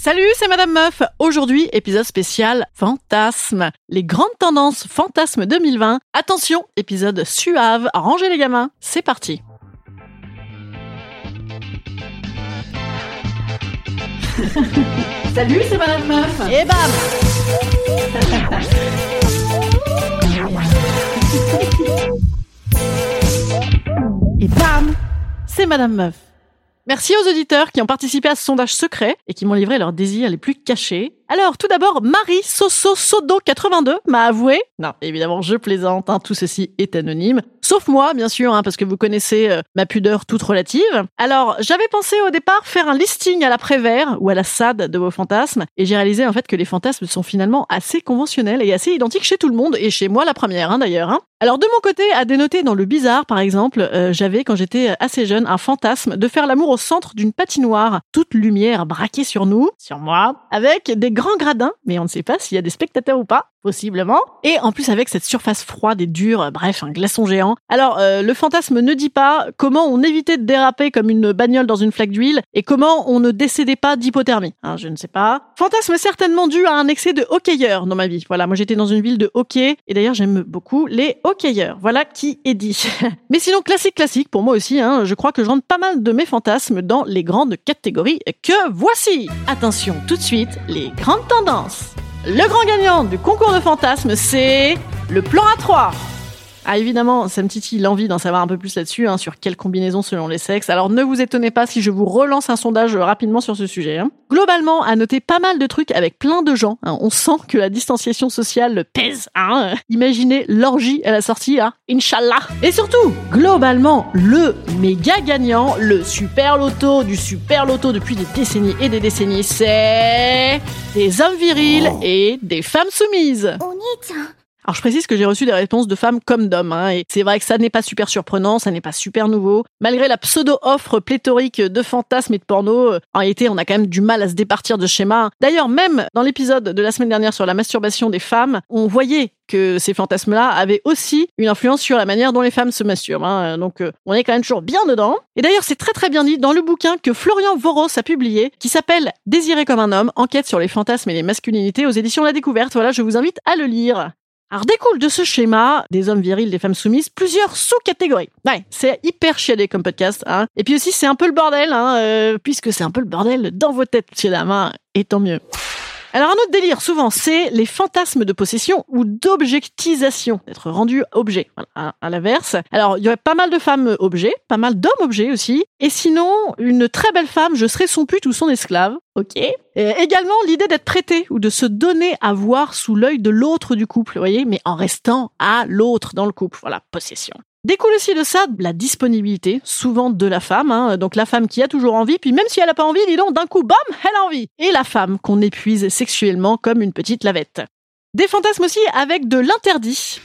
Salut, c'est Madame Meuf. Aujourd'hui, épisode spécial Fantasme. Les grandes tendances Fantasme 2020. Attention, épisode suave. Rangez les gamins. C'est parti. Salut, c'est Madame Meuf. Et bam Et bam C'est Madame Meuf. Merci aux auditeurs qui ont participé à ce sondage secret et qui m'ont livré leurs désirs les plus cachés. Alors, tout d'abord, Marie Soso Sodo 82 m'a avoué, non, évidemment, je plaisante, hein, tout ceci est anonyme, sauf moi, bien sûr, hein, parce que vous connaissez euh, ma pudeur toute relative. Alors, j'avais pensé au départ faire un listing à la Prévert ou à la SAD de vos fantasmes, et j'ai réalisé en fait que les fantasmes sont finalement assez conventionnels et assez identiques chez tout le monde, et chez moi la première, hein, d'ailleurs. Hein. Alors, de mon côté, à dénoter dans le bizarre, par exemple, euh, j'avais, quand j'étais assez jeune, un fantasme de faire l'amour au centre d'une patinoire, toute lumière braquée sur nous, sur moi, avec des grands gradins, mais on ne sait pas s'il y a des spectateurs ou pas, possiblement. Et en plus avec cette surface froide et dure, bref, un glaçon géant. Alors, euh, le fantasme ne dit pas comment on évitait de déraper comme une bagnole dans une flaque d'huile et comment on ne décédait pas d'hypothermie. Hein, je ne sais pas. Fantasme certainement dû à un excès de hockeyeurs dans ma vie. Voilà, moi j'étais dans une ville de hockey et d'ailleurs j'aime beaucoup les hockeyeurs. Voilà qui est dit. Mais sinon, classique classique pour moi aussi, hein, je crois que je rentre pas mal de mes fantasmes dans les grandes catégories que voici. Attention, tout de suite, les grandes tendances. Le grand gagnant du concours de fantasmes, c'est le plan A3. Ah évidemment, ça me titille l'envie d'en savoir un peu plus là-dessus, hein, sur quelle combinaison selon les sexes. Alors ne vous étonnez pas si je vous relance un sondage rapidement sur ce sujet. Hein. Globalement, à noter pas mal de trucs avec plein de gens. Hein. On sent que la distanciation sociale pèse. Hein. Imaginez l'orgie à la sortie, hein. Inch'Allah. Et surtout, globalement, le méga gagnant, le super loto du super loto depuis des décennies et des décennies, c'est des hommes virils et des femmes soumises. Alors je précise que j'ai reçu des réponses de femmes comme d'hommes, hein, et c'est vrai que ça n'est pas super surprenant, ça n'est pas super nouveau. Malgré la pseudo-offre pléthorique de fantasmes et de porno, euh, en réalité on a quand même du mal à se départir de schémas. D'ailleurs même dans l'épisode de la semaine dernière sur la masturbation des femmes, on voyait que ces fantasmes-là avaient aussi une influence sur la manière dont les femmes se masturbent. Hein. Donc euh, on est quand même toujours bien dedans. Et d'ailleurs c'est très très bien dit dans le bouquin que Florian Voros a publié, qui s'appelle Désiré comme un homme, enquête sur les fantasmes et les masculinités aux éditions La Découverte. Voilà, je vous invite à le lire. Alors découle de ce schéma des hommes virils, des femmes soumises, plusieurs sous-catégories. Ouais, c'est hyper chiadé comme podcast. Hein. Et puis aussi c'est un peu le bordel, hein, euh, puisque c'est un peu le bordel dans vos têtes, monsieur dames, hein, et tant mieux. Alors un autre délire, souvent, c'est les fantasmes de possession ou d'objectisation, d'être rendu objet, voilà, à, l'inverse. Alors il y aurait pas mal de femmes objets, pas mal d'hommes objets aussi, et sinon, une très belle femme, je serais son pute ou son esclave, ok. Et Également l'idée d'être prêté ou de se donner à voir sous l'œil de l'autre du couple, vous voyez, mais en restant à l'autre dans le couple, voilà, possession. Découle aussi de ça la disponibilité, souvent de la femme, hein, donc la femme qui a toujours envie, puis même si elle n'a pas envie, dis donc, d'un coup, bam, elle a envie. Et la femme qu'on épuise sexuellement comme une petite lavette. Des fantasmes aussi avec de l'interdit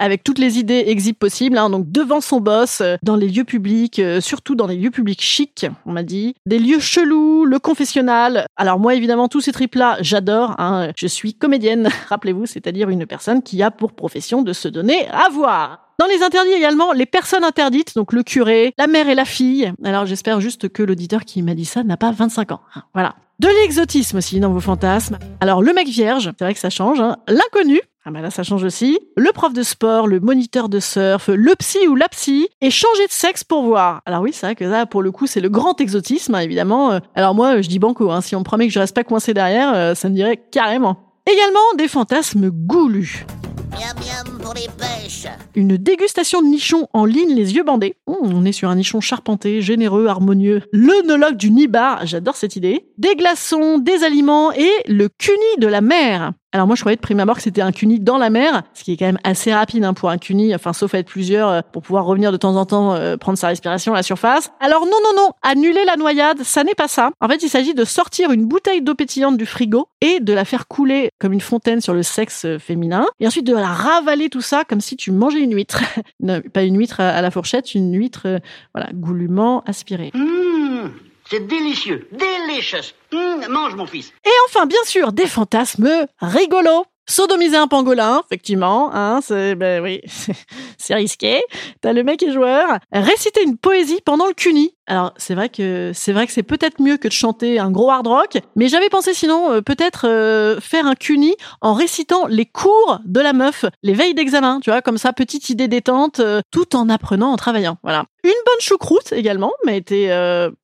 avec toutes les idées exhibe possibles, hein, donc devant son boss, euh, dans les lieux publics, euh, surtout dans les lieux publics chics, on m'a dit, des lieux chelous, le confessionnal. Alors moi évidemment tous ces tripes-là, j'adore. Hein, je suis comédienne, rappelez-vous, c'est-à-dire une personne qui a pour profession de se donner à voir. Dans les interdits également, les personnes interdites, donc le curé, la mère et la fille. Alors j'espère juste que l'auditeur qui m'a dit ça n'a pas 25 ans. Voilà. De l'exotisme aussi dans vos fantasmes. Alors le mec vierge, c'est vrai que ça change. Hein. L'inconnu, Ah bah là, ça change aussi. Le prof de sport, le moniteur de surf, le psy ou la psy, et changer de sexe pour voir. Alors oui, c'est vrai que là, pour le coup, c'est le grand exotisme, hein, évidemment. Alors moi, je dis banco, hein, si on me promet que je reste pas coincé derrière, euh, ça me dirait carrément. Également des fantasmes goulus. Miam miam pour les pêches. Une dégustation de nichons en ligne les yeux bandés. Mmh, on est sur un nichon charpenté, généreux, harmonieux. L'œnologue du Nibar, j'adore cette idée. Des glaçons, des aliments et le cuni de la mer. Alors moi je croyais de prime abord que c'était un cuni dans la mer, ce qui est quand même assez rapide hein, pour un cuni, enfin sauf à être plusieurs euh, pour pouvoir revenir de temps en temps euh, prendre sa respiration à la surface. Alors non non non, annuler la noyade, ça n'est pas ça. En fait il s'agit de sortir une bouteille d'eau pétillante du frigo et de la faire couler comme une fontaine sur le sexe euh, féminin, et ensuite de la ravaler tout ça comme si tu mangeais une huître. non, pas une huître à la fourchette, une huître voilà goulûment aspirée. Mmh, c'est délicieux, délicious. Mmh, mange mon fils. Et enfin, bien sûr, des fantasmes rigolos. Sodomiser un pangolin, effectivement, hein, c'est ben oui, c'est risqué. T'as le mec est joueur. Réciter une poésie pendant le cuni. Alors c'est vrai que c'est vrai que c'est peut-être mieux que de chanter un gros hard rock, mais j'avais pensé sinon euh, peut-être euh, faire un cuni en récitant les cours de la meuf, les veilles d'examen, tu vois, comme ça, petite idée détente, euh, tout en apprenant en travaillant. Voilà. Une bonne choucroute également m'a été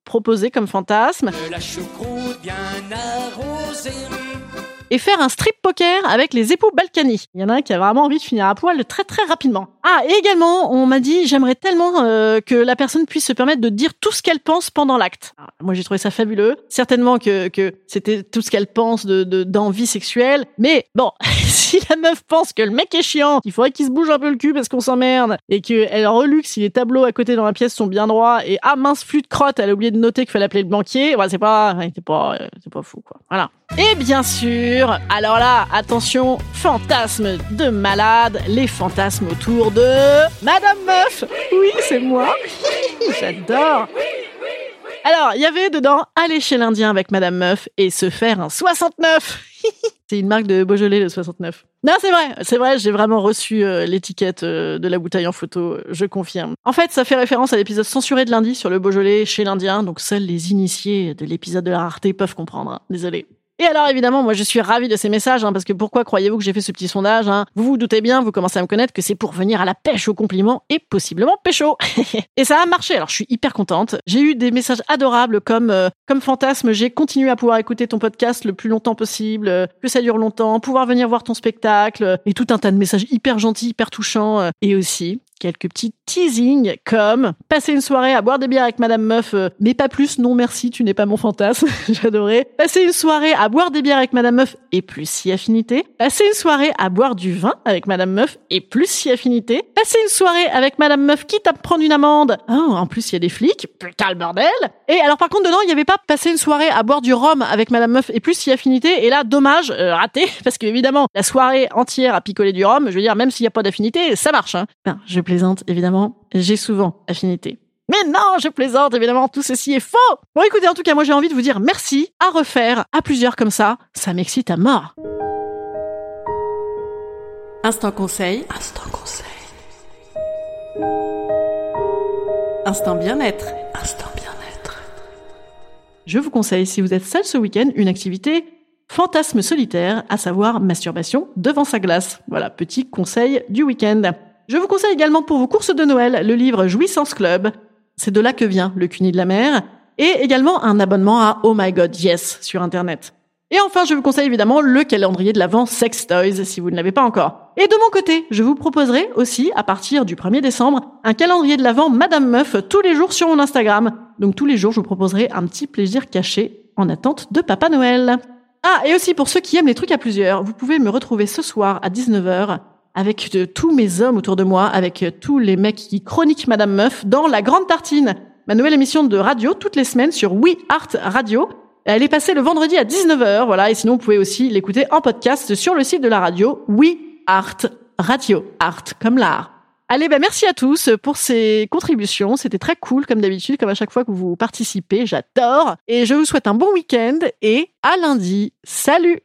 proposée comme fantasme. La choucroute bien arrosée. Et faire un strip poker avec les époux Balkany. Il y en a un qui a vraiment envie de finir à poil très très rapidement. Ah, et également, on m'a dit, j'aimerais tellement euh, que la personne puisse se permettre de dire tout ce qu'elle pense pendant l'acte. Alors, Moi, j'ai trouvé ça fabuleux. Certainement que, que c'était tout ce qu'elle pense de de- d'envie sexuelle. Mais bon, si la meuf pense que le mec est chiant, qu'il faudrait qu'il se bouge un peu le cul parce qu'on s'emmerde, et qu'elle reluxe si les tableaux à côté dans la pièce sont bien droits, et ah mince, flûte de crotte, elle a oublié de noter qu'il fallait appeler le banquier, ouais, c'est pas, c'est pas, euh, c'est pas fou, quoi. Voilà. Et bien sûr, alors là, attention, fantasme de malade, les fantasmes autour de Madame Meuf. Oui, c'est moi. J'adore. Alors, il y avait dedans aller chez l'Indien avec Madame Meuf et se faire un 69. c'est une marque de Beaujolais, le 69. Non, c'est vrai, c'est vrai, j'ai vraiment reçu euh, l'étiquette euh, de la bouteille en photo, je confirme. En fait, ça fait référence à l'épisode censuré de lundi sur le Beaujolais chez l'Indien, donc seuls les initiés de l'épisode de la rareté peuvent comprendre. Désolé. Et alors évidemment, moi je suis ravie de ces messages, hein, parce que pourquoi croyez-vous que j'ai fait ce petit sondage hein? Vous vous doutez bien, vous commencez à me connaître, que c'est pour venir à la pêche aux compliments et possiblement pécho. et ça a marché, alors je suis hyper contente. J'ai eu des messages adorables comme euh, comme fantasme, j'ai continué à pouvoir écouter ton podcast le plus longtemps possible, euh, que ça dure longtemps, pouvoir venir voir ton spectacle, et tout un tas de messages hyper gentils, hyper touchants, euh, et aussi quelques petits teasings comme passer une soirée à boire des bières avec Madame Meuf, euh, mais pas plus, non merci, tu n'es pas mon fantasme, j'adorais. Passer une soirée à boire des bières avec Madame Meuf et plus si affinité. Passer une soirée à boire du vin avec Madame Meuf et plus si affinité. Passer une soirée avec Madame Meuf quitte à prendre une amende. Oh, en plus il y a des flics, putain le bordel. Et alors par contre dedans il n'y avait pas passer une soirée à boire du rhum avec Madame Meuf et plus si affinité. Et là dommage, euh, raté, parce que évidemment la soirée entière à picoler du rhum, je veux dire même s'il n'y a pas d'affinité, ça marche. Hein. Plaisante évidemment, j'ai souvent affinité. Mais non, je plaisante, évidemment, tout ceci est faux Bon écoutez, en tout cas, moi j'ai envie de vous dire merci, à refaire, à plusieurs comme ça, ça m'excite à mort. Instant conseil. Instant conseil. Instant bien-être. Instant bien-être. Je vous conseille, si vous êtes seul ce week-end, une activité fantasme solitaire, à savoir masturbation devant sa glace. Voilà, petit conseil du week-end. Je vous conseille également pour vos courses de Noël le livre Jouissance Club. C'est de là que vient le cuni de la mer. Et également un abonnement à Oh My God Yes sur Internet. Et enfin, je vous conseille évidemment le calendrier de l'Avent Sex Toys si vous ne l'avez pas encore. Et de mon côté, je vous proposerai aussi, à partir du 1er décembre, un calendrier de l'Avent Madame Meuf tous les jours sur mon Instagram. Donc tous les jours, je vous proposerai un petit plaisir caché en attente de Papa Noël. Ah, et aussi pour ceux qui aiment les trucs à plusieurs, vous pouvez me retrouver ce soir à 19h avec de- tous mes hommes autour de moi, avec euh, tous les mecs qui chroniquent Madame Meuf dans La Grande Tartine, ma nouvelle émission de radio toutes les semaines sur We Art Radio. Elle est passée le vendredi à 19h, voilà, et sinon vous pouvez aussi l'écouter en podcast sur le site de la radio We Art Radio. Art comme l'art. Allez, ben merci à tous pour ces contributions. C'était très cool, comme d'habitude, comme à chaque fois que vous participez. J'adore. Et je vous souhaite un bon week-end et à lundi. Salut!